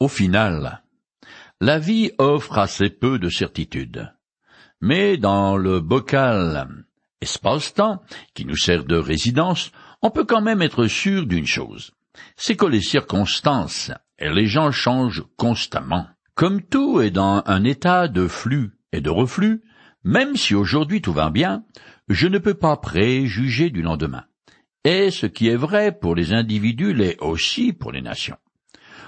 Au final, la vie offre assez peu de certitudes. Mais dans le bocal espace-temps, qui nous sert de résidence, on peut quand même être sûr d'une chose. C'est que les circonstances et les gens changent constamment. Comme tout est dans un état de flux et de reflux, même si aujourd'hui tout va bien, je ne peux pas préjuger du lendemain. Et ce qui est vrai pour les individus l'est aussi pour les nations.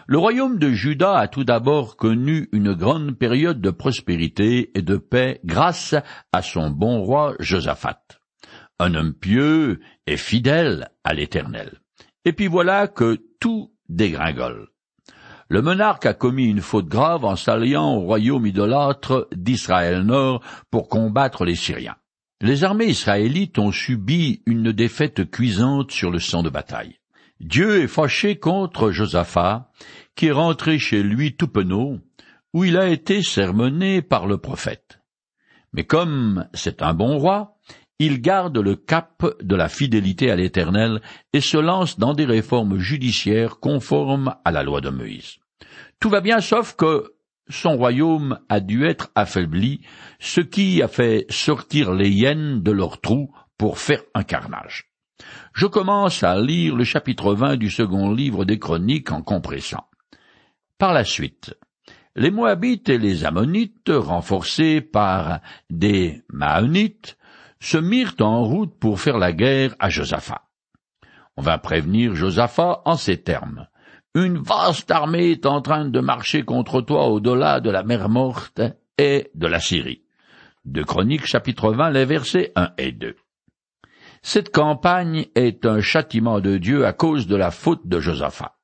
Le royaume de Juda a tout d'abord connu une grande période de prospérité et de paix grâce à son bon roi Josaphat, un homme pieux et fidèle à l'Éternel. Et puis voilà que tout dégringole. Le monarque a commis une faute grave en s'alliant au royaume idolâtre d'Israël Nord pour combattre les Syriens. Les armées israélites ont subi une défaite cuisante sur le champ de bataille. Dieu est fâché contre Josaphat, qui est rentré chez lui tout penaud, où il a été sermonné par le prophète. Mais comme c'est un bon roi, il garde le cap de la fidélité à l'Éternel et se lance dans des réformes judiciaires conformes à la loi de Moïse. Tout va bien sauf que son royaume a dû être affaibli, ce qui a fait sortir les hyènes de leurs trous pour faire un carnage. Je commence à lire le chapitre 20 du second livre des Chroniques en compressant. Par la suite, les Moabites et les Ammonites, renforcés par des Maonites, se mirent en route pour faire la guerre à Josaphat. On va prévenir Josaphat en ces termes. Une vaste armée est en train de marcher contre toi au-delà de la mer morte et de la Syrie. De Chroniques chapitre 20, les versets 1 et 2. Cette campagne est un châtiment de Dieu à cause de la faute de Josaphat.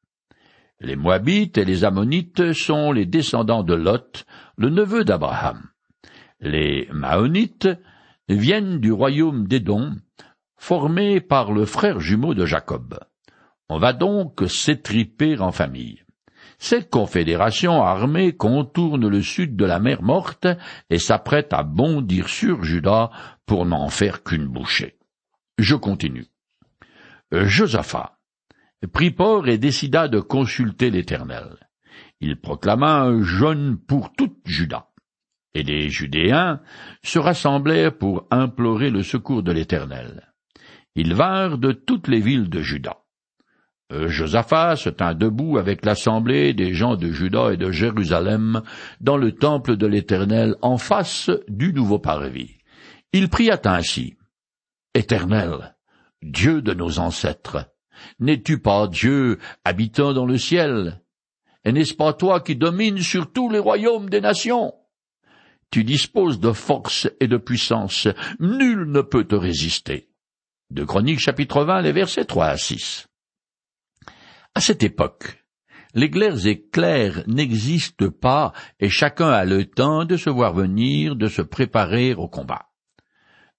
Les Moabites et les Ammonites sont les descendants de Lot, le neveu d'Abraham. Les Maonites viennent du royaume d'Édom, formé par le frère jumeau de Jacob. On va donc s'étriper en famille. Cette confédération armée contourne le sud de la mer morte et s'apprête à bondir sur Juda pour n'en faire qu'une bouchée. Je continue. Josaphat prit port et décida de consulter l'Éternel. Il proclama un jeûne pour toute Juda. Et les Judéens se rassemblèrent pour implorer le secours de l'Éternel. Ils vinrent de toutes les villes de Juda. Josaphat se tint debout avec l'assemblée des gens de Juda et de Jérusalem dans le temple de l'Éternel en face du nouveau parvis. Il pria ainsi. Éternel, Dieu de nos ancêtres, n'es-tu pas Dieu habitant dans le ciel? Et n'est-ce pas toi qui domines sur tous les royaumes des nations? Tu disposes de force et de puissance, nul ne peut te résister. De Chroniques chapitre 20, les versets 3 à 6. À cette époque, les glaires éclairs n'existent pas et chacun a le temps de se voir venir, de se préparer au combat.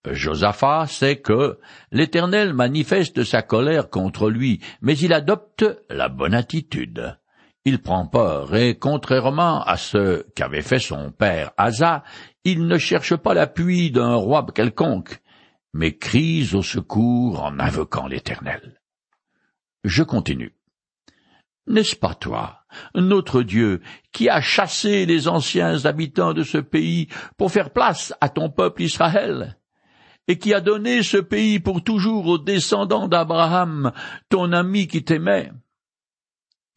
Josaphat sait que l'Éternel manifeste sa colère contre lui, mais il adopte la bonne attitude. Il prend peur, et contrairement à ce qu'avait fait son père Asa, il ne cherche pas l'appui d'un roi quelconque, mais crie au secours en invoquant l'Éternel. Je continue. N'est-ce pas toi, notre Dieu, qui a chassé les anciens habitants de ce pays pour faire place à ton peuple Israël? Et qui a donné ce pays pour toujours aux descendants d'Abraham, ton ami qui t'aimait.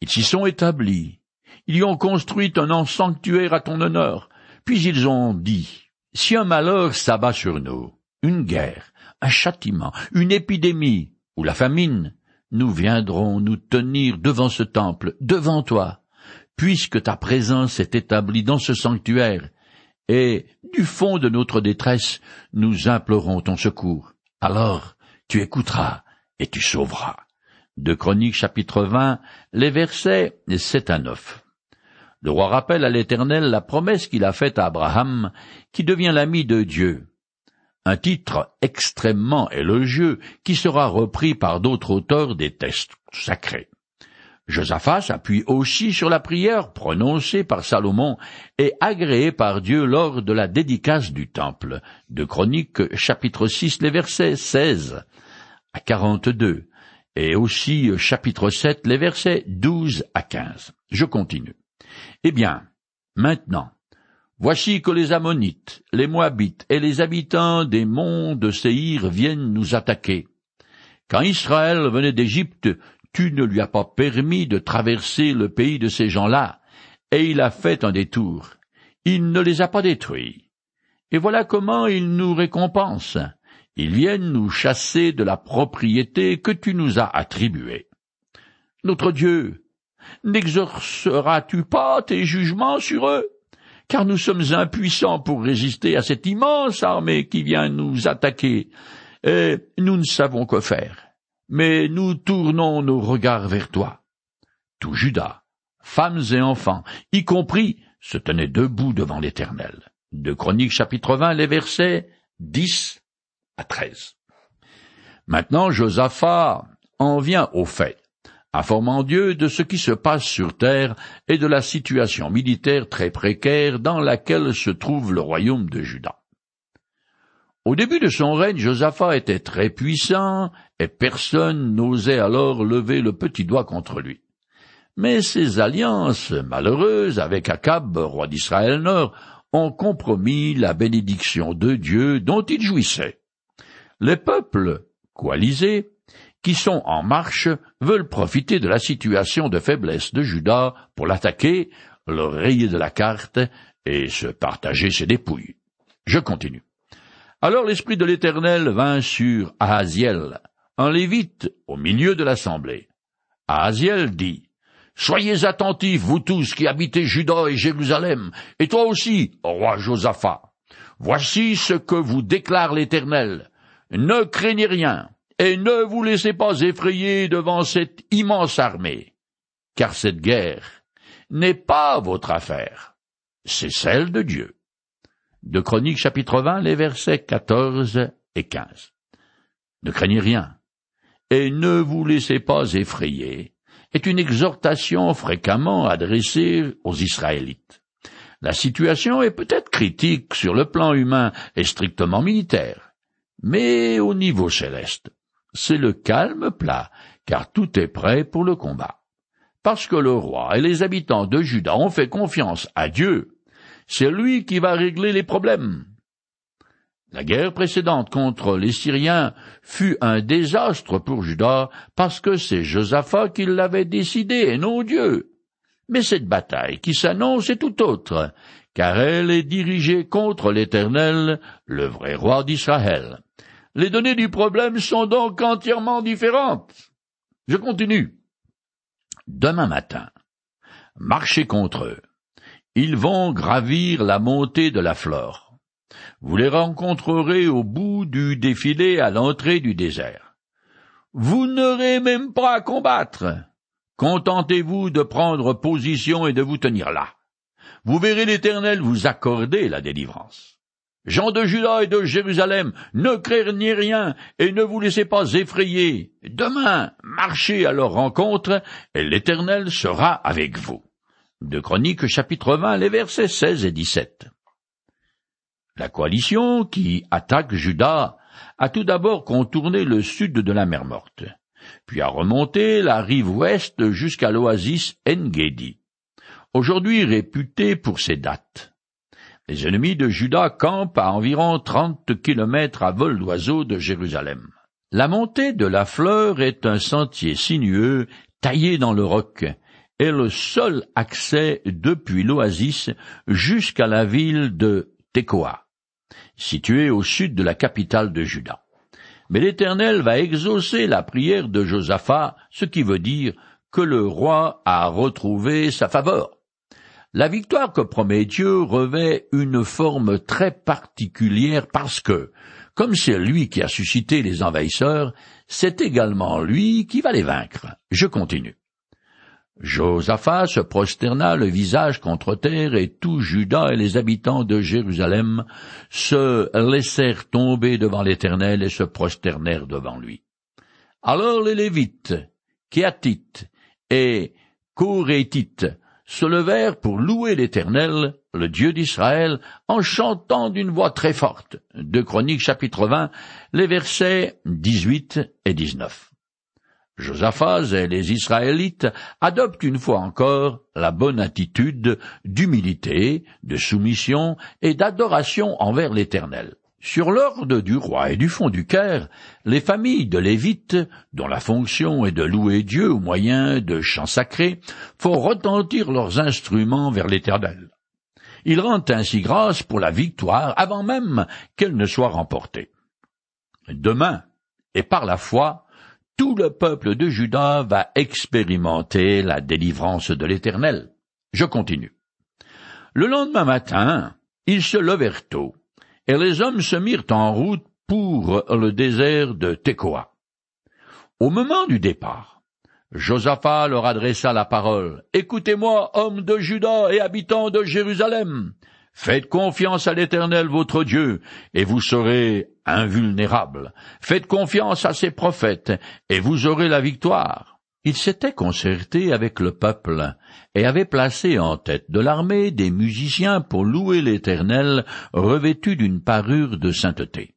Ils s'y sont établis, ils y ont construit un sanctuaire à ton honneur, puis ils ont dit, si un malheur s'abat sur nous, une guerre, un châtiment, une épidémie, ou la famine, nous viendrons nous tenir devant ce temple, devant toi, puisque ta présence est établie dans ce sanctuaire, et du fond de notre détresse, nous implorons ton secours. Alors tu écouteras et tu sauveras. De Chroniques chapitre 20, les versets 7 à 9. Le roi rappelle à l'Éternel la promesse qu'il a faite à Abraham, qui devient l'ami de Dieu. Un titre extrêmement élogieux qui sera repris par d'autres auteurs des textes sacrés. Josaphat s'appuie aussi sur la prière prononcée par Salomon et agréée par Dieu lors de la dédicace du temple. De Chroniques chapitre 6 les versets 16 à 42 et aussi chapitre 7 les versets 12 à 15. Je continue. Eh bien, maintenant, voici que les Ammonites, les Moabites et les habitants des monts de Séhir viennent nous attaquer. Quand Israël venait d'Égypte, tu ne lui as pas permis de traverser le pays de ces gens-là, et il a fait un détour. Il ne les a pas détruits. Et voilà comment il nous récompense. Ils viennent nous chasser de la propriété que tu nous as attribuée. Notre Dieu, n'exorceras-tu pas tes jugements sur eux? Car nous sommes impuissants pour résister à cette immense armée qui vient nous attaquer, et nous ne savons que faire. Mais nous tournons nos regards vers toi. Tout Judas, femmes et enfants, y compris, se tenaient debout devant l'Éternel. De Chroniques chapitre 20, les versets 10 à 13. Maintenant, Josaphat en vient au fait, informant Dieu de ce qui se passe sur terre et de la situation militaire très précaire dans laquelle se trouve le royaume de Juda. Au début de son règne, Josaphat était très puissant, et personne n'osait alors lever le petit doigt contre lui. Mais ses alliances malheureuses avec Akab, roi d'Israël Nord, ont compromis la bénédiction de Dieu dont il jouissait. Les peuples coalisés qui sont en marche veulent profiter de la situation de faiblesse de Judas pour l'attaquer, le rayer de la carte et se partager ses dépouilles. Je continue. Alors l'Esprit de l'Éternel vint sur Ahaziel, un lévite au milieu de l'assemblée. Ahaziel dit, Soyez attentifs, vous tous qui habitez Juda et Jérusalem, et toi aussi, roi Josaphat. Voici ce que vous déclare l'Éternel. Ne craignez rien, et ne vous laissez pas effrayer devant cette immense armée, car cette guerre n'est pas votre affaire, c'est celle de Dieu de Chroniques chapitre 20, les versets 14 et 15. Ne craignez rien, et ne vous laissez pas effrayer, est une exhortation fréquemment adressée aux Israélites. La situation est peut-être critique sur le plan humain et strictement militaire, mais au niveau céleste, c'est le calme plat, car tout est prêt pour le combat. Parce que le roi et les habitants de Juda ont fait confiance à Dieu c'est lui qui va régler les problèmes. La guerre précédente contre les Syriens fut un désastre pour Judas parce que c'est Josaphat qui l'avait décidé et non Dieu. Mais cette bataille qui s'annonce est tout autre, car elle est dirigée contre l'Éternel, le vrai roi d'Israël. Les données du problème sont donc entièrement différentes. Je continue. Demain matin, marchez contre eux ils vont gravir la montée de la Flore. Vous les rencontrerez au bout du défilé à l'entrée du désert. Vous n'aurez même pas à combattre. Contentez-vous de prendre position et de vous tenir là. Vous verrez l'Éternel vous accorder la délivrance. Jean de Juda et de Jérusalem, ne craignez rien et ne vous laissez pas effrayer. Demain, marchez à leur rencontre et l'Éternel sera avec vous de Chroniques chapitre 20, les versets 16 et 17. La coalition qui attaque Juda a tout d'abord contourné le sud de la mer Morte, puis a remonté la rive ouest jusqu'à l'oasis Engedi, aujourd'hui réputée pour ses dates. Les ennemis de Juda campent à environ trente kilomètres à vol d'oiseau de Jérusalem. La montée de la fleur est un sentier sinueux taillé dans le roc est le seul accès depuis l'oasis jusqu'à la ville de Tekoa, située au sud de la capitale de Juda. Mais l'Éternel va exaucer la prière de Josaphat, ce qui veut dire que le roi a retrouvé sa faveur. La victoire que promet Dieu revêt une forme très particulière parce que, comme c'est lui qui a suscité les envahisseurs, c'est également lui qui va les vaincre. Je continue. Josaphat se prosterna le visage contre terre, et tout Juda et les habitants de Jérusalem se laissèrent tomber devant l'Éternel et se prosternèrent devant lui. Alors les Lévites, Kéatites et Korétites se levèrent pour louer l'Éternel, le Dieu d'Israël, en chantant d'une voix très forte. De Chroniques chapitre 20, les versets 18 et 19. Josaphat et les Israélites adoptent une fois encore la bonne attitude d'humilité, de soumission et d'adoration envers l'Éternel. Sur l'ordre du roi et du fond du Caire, les familles de Lévites, dont la fonction est de louer Dieu au moyen de chants sacrés, font retentir leurs instruments vers l'Éternel. Ils rendent ainsi grâce pour la victoire avant même qu'elle ne soit remportée. Demain, et par la foi, tout le peuple de Juda va expérimenter la délivrance de l'Éternel. Je continue. Le lendemain matin, ils se levèrent tôt, et les hommes se mirent en route pour le désert de Tekoa. Au moment du départ, Josaphat leur adressa la parole. Écoutez-moi, hommes de Juda et habitants de Jérusalem. Faites confiance à l'Éternel votre Dieu, et vous serez invulnérables. Faites confiance à ses prophètes, et vous aurez la victoire. Il s'était concerté avec le peuple, et avait placé en tête de l'armée des musiciens pour louer l'Éternel, revêtus d'une parure de sainteté.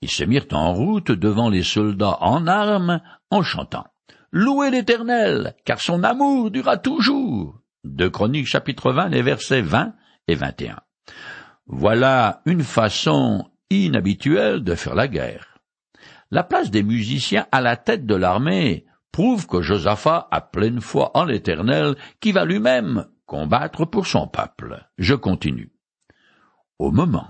Ils se mirent en route devant les soldats en armes, en chantant. Louez l'Éternel, car son amour durera toujours. De Chroniques chapitre 20, les versets 20 et 21. Voilà une façon inhabituelle de faire la guerre. La place des musiciens à la tête de l'armée prouve que Josaphat a pleine foi en l'Éternel qui va lui-même combattre pour son peuple. Je continue. Au moment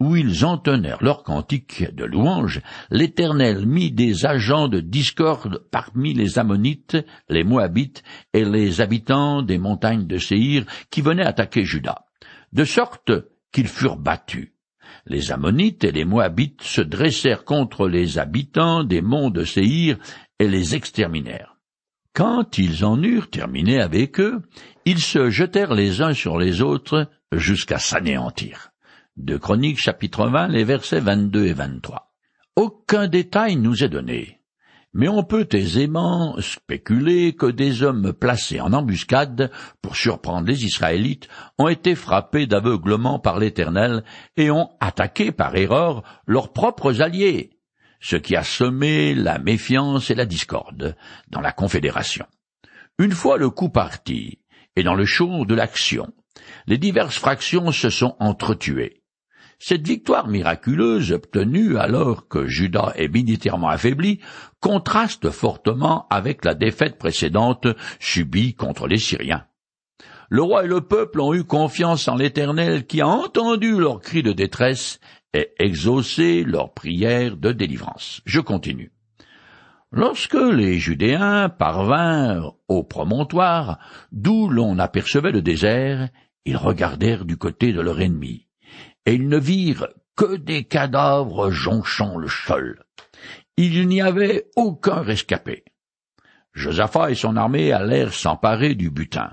où ils entonnèrent leur cantique de louange, l'Éternel mit des agents de discorde parmi les Ammonites, les Moabites et les habitants des montagnes de Séhir qui venaient attaquer Juda de sorte qu'ils furent battus. Les Ammonites et les Moabites se dressèrent contre les habitants des monts de Séhir et les exterminèrent. Quand ils en eurent terminé avec eux, ils se jetèrent les uns sur les autres jusqu'à s'anéantir. De Chroniques chapitre 20, les versets 22 et 23. Aucun détail nous est donné mais on peut aisément spéculer que des hommes placés en embuscade pour surprendre les Israélites ont été frappés d'aveuglement par l'Éternel et ont attaqué par erreur leurs propres alliés, ce qui a semé la méfiance et la discorde dans la Confédération. Une fois le coup parti, et dans le chaud de l'action, les diverses fractions se sont entretuées. Cette victoire miraculeuse obtenue alors que Judas est militairement affaibli contraste fortement avec la défaite précédente subie contre les Syriens. Le roi et le peuple ont eu confiance en l'Éternel qui a entendu leurs cris de détresse et exaucé leurs prières de délivrance. Je continue. Lorsque les Judéens parvinrent au promontoire, d'où l'on apercevait le désert, ils regardèrent du côté de leur ennemi et ils ne virent que des cadavres jonchant le sol. Il n'y avait aucun rescapé. Josaphat et son armée allèrent s'emparer du butin.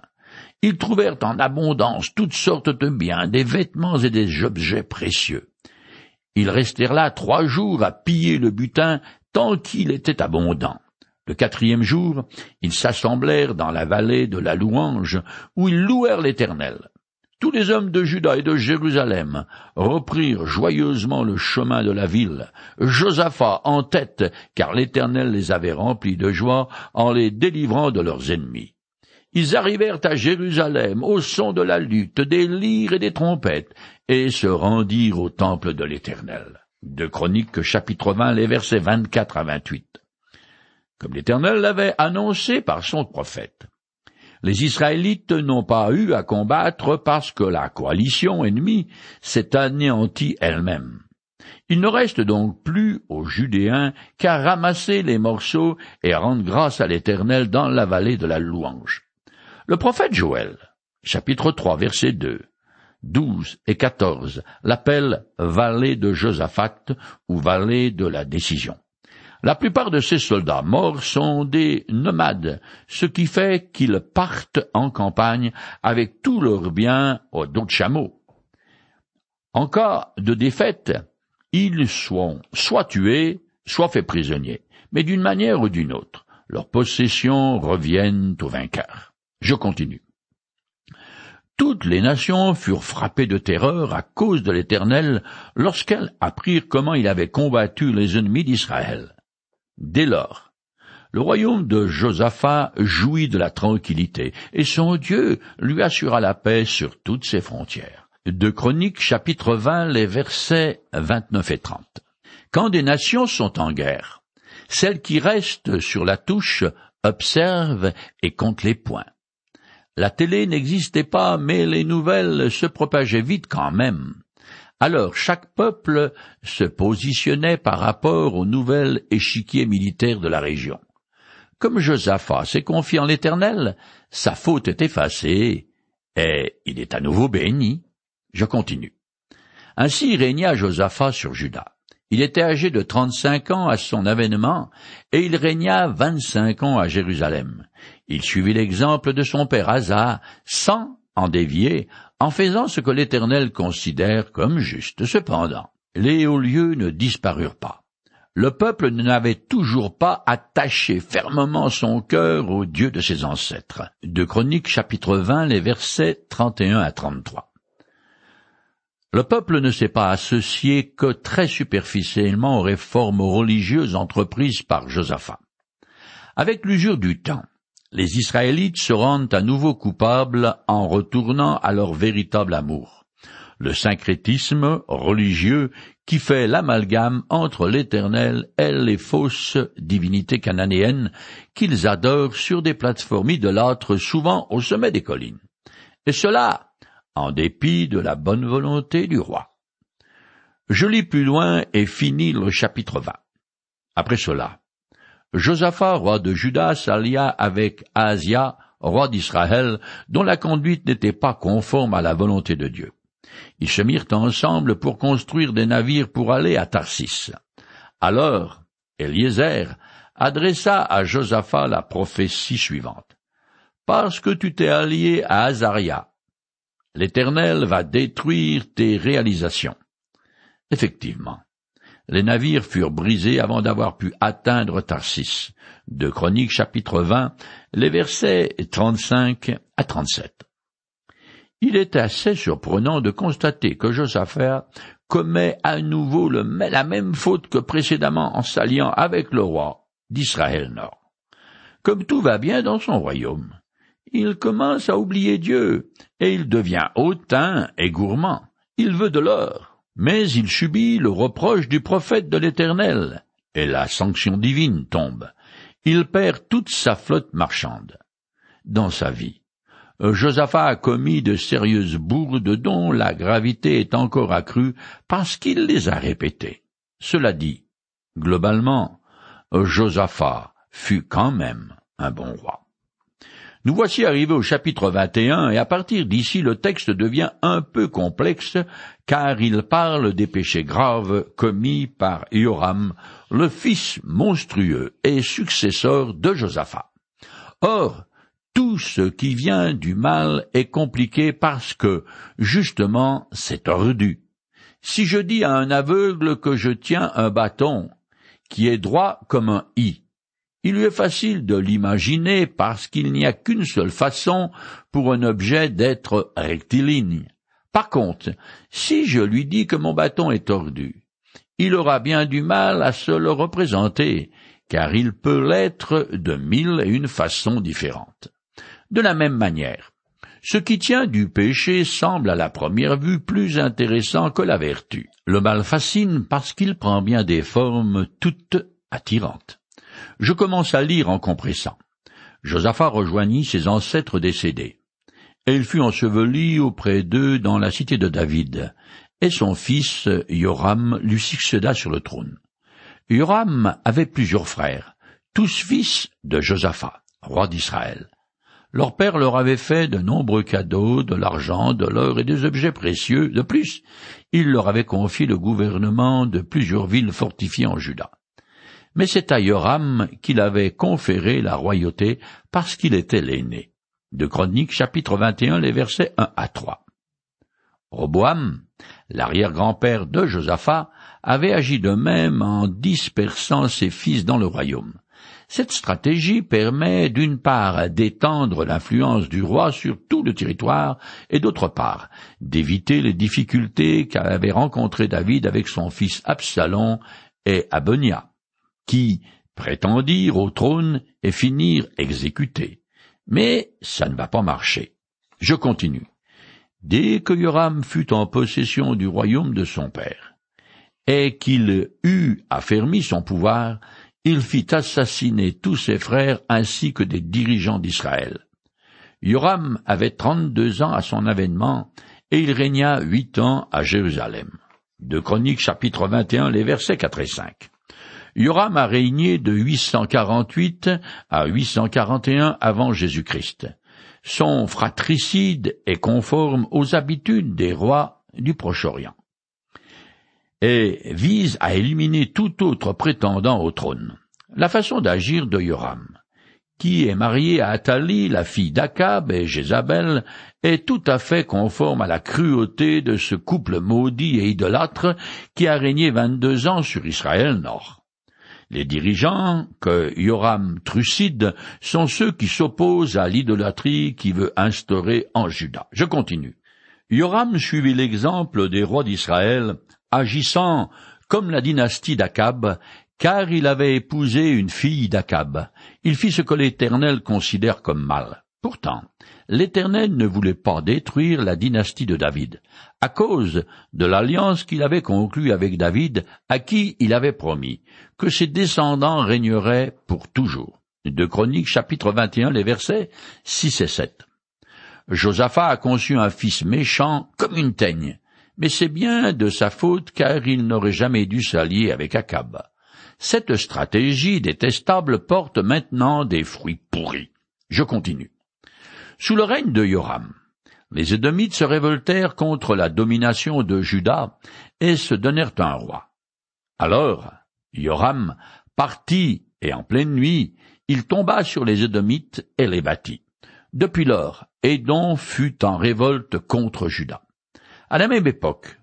Ils trouvèrent en abondance toutes sortes de biens, des vêtements et des objets précieux. Ils restèrent là trois jours à piller le butin tant qu'il était abondant. Le quatrième jour, ils s'assemblèrent dans la vallée de la louange, où ils louèrent l'Éternel. Tous les hommes de Juda et de Jérusalem reprirent joyeusement le chemin de la ville, Josaphat en tête, car l'Éternel les avait remplis de joie en les délivrant de leurs ennemis. Ils arrivèrent à Jérusalem au son de la lutte, des lyres et des trompettes, et se rendirent au temple de l'Éternel. De Chroniques chapitre 20, les versets 24 à 28. Comme l'Éternel l'avait annoncé par son prophète les Israélites n'ont pas eu à combattre parce que la coalition ennemie s'est anéantie elle-même. Il ne reste donc plus aux Judéens qu'à ramasser les morceaux et à rendre grâce à l'Éternel dans la vallée de la louange. Le prophète Joël, chapitre 3, versets 2, 12 et 14, l'appelle vallée de Josaphat ou vallée de la décision. La plupart de ces soldats morts sont des nomades, ce qui fait qu'ils partent en campagne avec tous leurs biens au dos de chameau. En cas de défaite, ils sont soit tués, soit faits prisonniers, mais d'une manière ou d'une autre, leurs possessions reviennent aux vainqueurs. Je continue. Toutes les nations furent frappées de terreur à cause de l'Éternel lorsqu'elles apprirent comment il avait combattu les ennemis d'Israël. Dès lors, le royaume de Josaphat jouit de la tranquillité, et son Dieu lui assura la paix sur toutes ses frontières. De Chroniques chapitre 20, les versets 29 et 30. Quand des nations sont en guerre, celles qui restent sur la touche observent et comptent les points. La télé n'existait pas, mais les nouvelles se propageaient vite quand même. Alors chaque peuple se positionnait par rapport aux nouvelles échiquiers militaires de la région. Comme Josaphat s'est confié en l'Éternel, sa faute est effacée, et il est à nouveau béni. Je continue. Ainsi régna Josaphat sur Juda. Il était âgé de trente-cinq ans à son avènement, et il régna vingt-cinq ans à Jérusalem. Il suivit l'exemple de son père Asa, sans en dévier, en faisant ce que l'Éternel considère comme juste. Cependant, les hauts lieux ne disparurent pas. Le peuple n'avait toujours pas attaché fermement son cœur au Dieu de ses ancêtres. De Chroniques chapitre 20, les versets 31 à 33. Le peuple ne s'est pas associé que très superficiellement aux réformes religieuses entreprises par Josaphat. Avec l'usure du temps, les Israélites se rendent à nouveau coupables en retournant à leur véritable amour. Le syncrétisme religieux qui fait l'amalgame entre l'Éternel et les fausses divinités cananéennes qu'ils adorent sur des plateformes idolâtres souvent au sommet des collines. Et cela en dépit de la bonne volonté du roi. Je lis plus loin et finis le chapitre 20. Après cela, Josaphat, roi de Juda, s'allia avec Asia, roi d'Israël, dont la conduite n'était pas conforme à la volonté de Dieu. Ils se mirent ensemble pour construire des navires pour aller à Tarsis. Alors, Eliezer adressa à Josaphat la prophétie suivante. Parce que tu t'es allié à Azaria, L'Éternel va détruire tes réalisations. Effectivement, les navires furent brisés avant d'avoir pu atteindre Tarsis. De Chroniques chapitre 20, les versets 35 à 37. Il est assez surprenant de constater que Josaphat commet à nouveau la même faute que précédemment en s'alliant avec le roi d'Israël Nord. Comme tout va bien dans son royaume, il commence à oublier Dieu, et il devient hautain et gourmand. Il veut de l'or, mais il subit le reproche du prophète de l'Éternel, et la sanction divine tombe. Il perd toute sa flotte marchande. Dans sa vie, Josaphat a commis de sérieuses bourdes dont la gravité est encore accrue parce qu'il les a répétées. Cela dit, globalement, Josaphat fut quand même un bon roi. Nous voici arrivés au chapitre 21 et à partir d'ici le texte devient un peu complexe car il parle des péchés graves commis par Joram, le fils monstrueux et successeur de Josaphat. Or, tout ce qui vient du mal est compliqué parce que, justement, c'est tordu. Si je dis à un aveugle que je tiens un bâton qui est droit comme un i, il lui est facile de l'imaginer parce qu'il n'y a qu'une seule façon pour un objet d'être rectiligne. Par contre, si je lui dis que mon bâton est tordu, il aura bien du mal à se le représenter, car il peut l'être de mille et une façons différentes. De la même manière, ce qui tient du péché semble à la première vue plus intéressant que la vertu. Le mal fascine parce qu'il prend bien des formes toutes attirantes. Je commence à lire en compressant. Josaphat rejoignit ses ancêtres décédés. Et il fut enseveli auprès d'eux dans la cité de David, et son fils Joram lui succéda sur le trône. Joram avait plusieurs frères, tous fils de Josaphat, roi d'Israël. Leur père leur avait fait de nombreux cadeaux, de l'argent, de l'or et des objets précieux. De plus, il leur avait confié le gouvernement de plusieurs villes fortifiées en Juda mais c'est à qu'il avait conféré la royauté parce qu'il était l'aîné. De Chroniques chapitre 21 les versets 1 à 3. Roboam, l'arrière-grand-père de Josaphat, avait agi de même en dispersant ses fils dans le royaume. Cette stratégie permet d'une part d'étendre l'influence du roi sur tout le territoire et d'autre part d'éviter les difficultés qu'avait rencontrées David avec son fils Absalom et Abonia qui prétendirent au trône et finirent exécutés. Mais ça ne va pas marcher. Je continue. Dès que Yoram fut en possession du royaume de son père, et qu'il eut affermi son pouvoir, il fit assassiner tous ses frères ainsi que des dirigeants d'Israël. Yoram avait trente-deux ans à son avènement, et il régna huit ans à Jérusalem. De Chroniques chapitre 21, les versets 4 et 5. Yoram a régné de 848 à 841 avant Jésus-Christ. Son fratricide est conforme aux habitudes des rois du Proche-Orient et vise à éliminer tout autre prétendant au trône. La façon d'agir de Yoram, qui est marié à Athalie, la fille d'Akab et Jézabel, est tout à fait conforme à la cruauté de ce couple maudit et idolâtre qui a régné vingt-deux ans sur Israël Nord. Les dirigeants que Yoram trucide sont ceux qui s'opposent à l'idolâtrie qui veut instaurer en Juda. Je continue. Yoram suivit l'exemple des rois d'Israël, agissant comme la dynastie d'Akab, car il avait épousé une fille d'Akab. Il fit ce que l'Éternel considère comme mal. Pourtant, l'Éternel ne voulait pas détruire la dynastie de David, à cause de l'alliance qu'il avait conclue avec David, à qui il avait promis que ses descendants régneraient pour toujours. De Chroniques chapitre 21, les versets 6 et 7. Josaphat a conçu un fils méchant comme une teigne, mais c'est bien de sa faute car il n'aurait jamais dû s'allier avec Akab. Cette stratégie détestable porte maintenant des fruits pourris. Je continue. Sous le règne de Yoram, les Édomites se révoltèrent contre la domination de Juda et se donnèrent un roi. Alors, Yoram partit et en pleine nuit, il tomba sur les Édomites et les battit. Depuis lors, Édom fut en révolte contre Juda. À la même époque,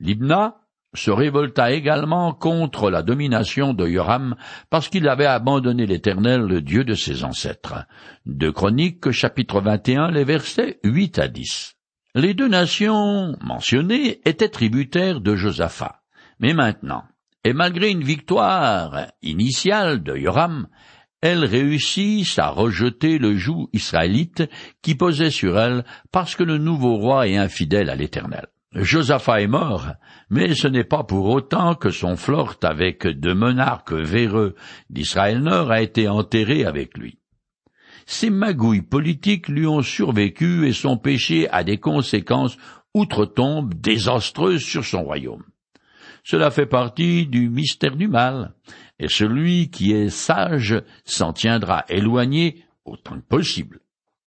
Libna se révolta également contre la domination de Yoram parce qu'il avait abandonné l'Éternel, le Dieu de ses ancêtres. De Chroniques, chapitre 21, les versets 8 à 10. Les deux nations mentionnées étaient tributaires de Josaphat. Mais maintenant, et malgré une victoire initiale de Yoram, elles réussissent à rejeter le joug israélite qui posait sur elles parce que le nouveau roi est infidèle à l'Éternel. Josaphat est mort, mais ce n'est pas pour autant que son flort avec deux monarques véreux d'Israël Nord a été enterré avec lui. Ses magouilles politiques lui ont survécu et son péché a des conséquences outre-tombe désastreuses sur son royaume. Cela fait partie du mystère du mal, et celui qui est sage s'en tiendra éloigné autant que possible.